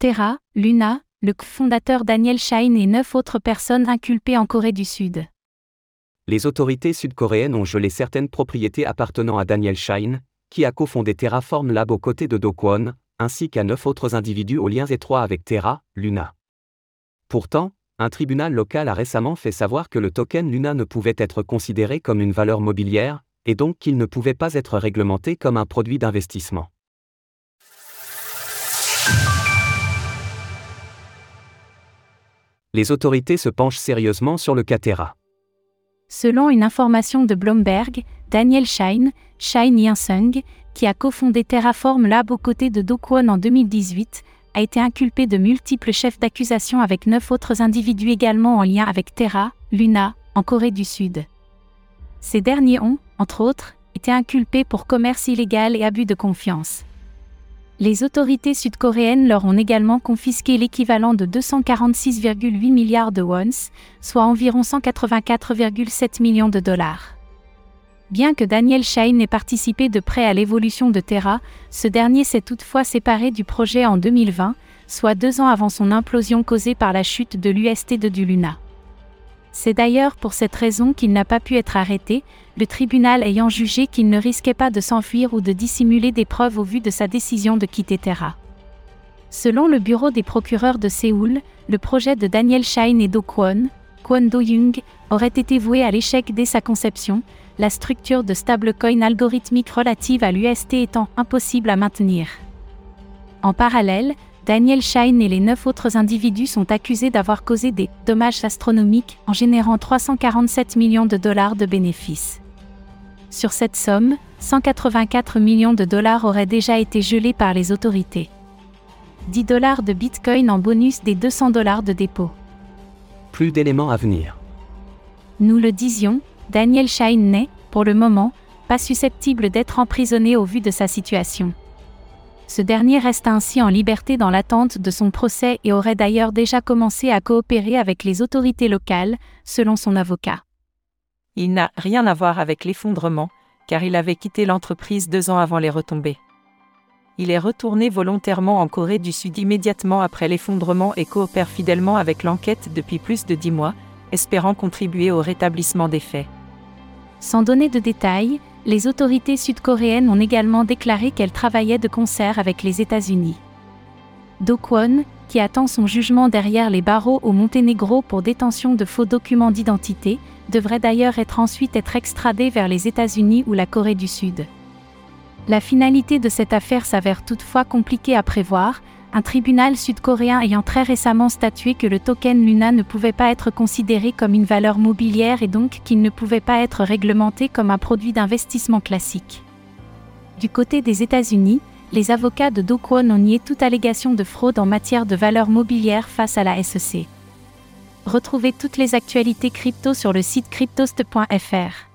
Terra, Luna, le fondateur Daniel Shine et neuf autres personnes inculpées en Corée du Sud. Les autorités sud-coréennes ont gelé certaines propriétés appartenant à Daniel Shine, qui a cofondé Terraform Lab aux côtés de Do Kwon, ainsi qu'à neuf autres individus aux liens étroits avec Terra, Luna. Pourtant, un tribunal local a récemment fait savoir que le token Luna ne pouvait être considéré comme une valeur mobilière, et donc qu'il ne pouvait pas être réglementé comme un produit d'investissement. Les autorités se penchent sérieusement sur le cas Terra. Selon une information de Bloomberg, Daniel Shine, Shine Yansung, qui a cofondé Terraform Lab aux côtés de Do Kwon en 2018, a été inculpé de multiples chefs d'accusation avec neuf autres individus également en lien avec Terra, Luna, en Corée du Sud. Ces derniers ont, entre autres, été inculpés pour commerce illégal et abus de confiance. Les autorités sud-coréennes leur ont également confisqué l'équivalent de 246,8 milliards de wons, soit environ 184,7 millions de dollars. Bien que Daniel Shine ait participé de près à l'évolution de Terra, ce dernier s'est toutefois séparé du projet en 2020, soit deux ans avant son implosion causée par la chute de l'UST de du Luna. C'est d'ailleurs pour cette raison qu'il n'a pas pu être arrêté, le tribunal ayant jugé qu'il ne risquait pas de s'enfuir ou de dissimuler des preuves au vu de sa décision de quitter Terra. Selon le bureau des procureurs de Séoul, le projet de Daniel Shine et Do Kwon, Kwon Do-young, aurait été voué à l'échec dès sa conception, la structure de stablecoin algorithmique relative à l'UST étant impossible à maintenir. En parallèle, Daniel Shine et les neuf autres individus sont accusés d'avoir causé des dommages astronomiques en générant 347 millions de dollars de bénéfices. Sur cette somme, 184 millions de dollars auraient déjà été gelés par les autorités. 10 dollars de Bitcoin en bonus des 200 dollars de dépôt. Plus d'éléments à venir. Nous le disions, Daniel Shine n'est, pour le moment, pas susceptible d'être emprisonné au vu de sa situation. Ce dernier reste ainsi en liberté dans l'attente de son procès et aurait d'ailleurs déjà commencé à coopérer avec les autorités locales, selon son avocat. Il n'a rien à voir avec l'effondrement, car il avait quitté l'entreprise deux ans avant les retombées. Il est retourné volontairement en Corée du Sud immédiatement après l'effondrement et coopère fidèlement avec l'enquête depuis plus de dix mois, espérant contribuer au rétablissement des faits. Sans donner de détails, les autorités sud-coréennes ont également déclaré qu'elles travaillaient de concert avec les États-Unis. Do Kwon, qui attend son jugement derrière les barreaux au Monténégro pour détention de faux documents d'identité, devrait d'ailleurs être ensuite être extradé vers les États-Unis ou la Corée du Sud. La finalité de cette affaire s'avère toutefois compliquée à prévoir, un tribunal sud-coréen ayant très récemment statué que le token Luna ne pouvait pas être considéré comme une valeur mobilière et donc qu'il ne pouvait pas être réglementé comme un produit d'investissement classique. Du côté des États-Unis, les avocats de Do Kwon ont nié toute allégation de fraude en matière de valeur mobilière face à la SEC. Retrouvez toutes les actualités crypto sur le site cryptost.fr.